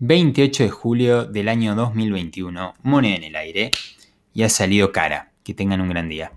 28 de julio del año 2021, moneda en el aire y ha salido cara. Que tengan un gran día.